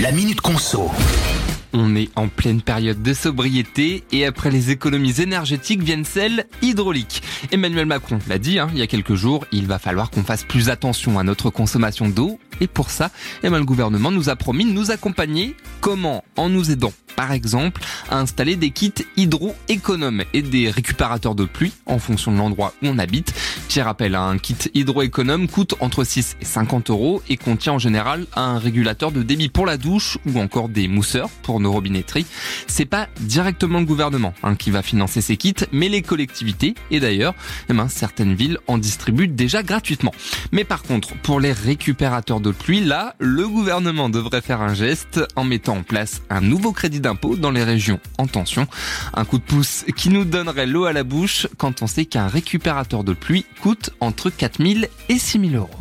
La Minute Conso. On est en pleine période de sobriété et après les économies énergétiques viennent celles hydrauliques. Emmanuel Macron l'a dit hein, il y a quelques jours, il va falloir qu'on fasse plus attention à notre consommation d'eau et pour ça, eh ben, le gouvernement nous a promis de nous accompagner. Comment? En nous aidant par exemple à installer des kits hydro-économes et des récupérateurs de pluie en fonction de l'endroit où on habite. Petit rappel, un kit hydro-économe coûte entre 6 et 50 euros et contient en général un régulateur de débit pour la douche ou encore des mousseurs pour nos robinetteries. C'est pas directement le gouvernement hein, qui va financer ces kits, mais les collectivités et d'ailleurs, eh ben, certaines villes en distribuent déjà gratuitement. Mais par contre, pour les récupérateurs de pluie, là, le gouvernement devrait faire un geste en mettant en place un nouveau crédit d'impôt dans les régions en tension. Un coup de pouce qui nous donnerait l'eau à la bouche quand on sait qu'un récupérateur de pluie coûte entre 4000 et 6000 euros.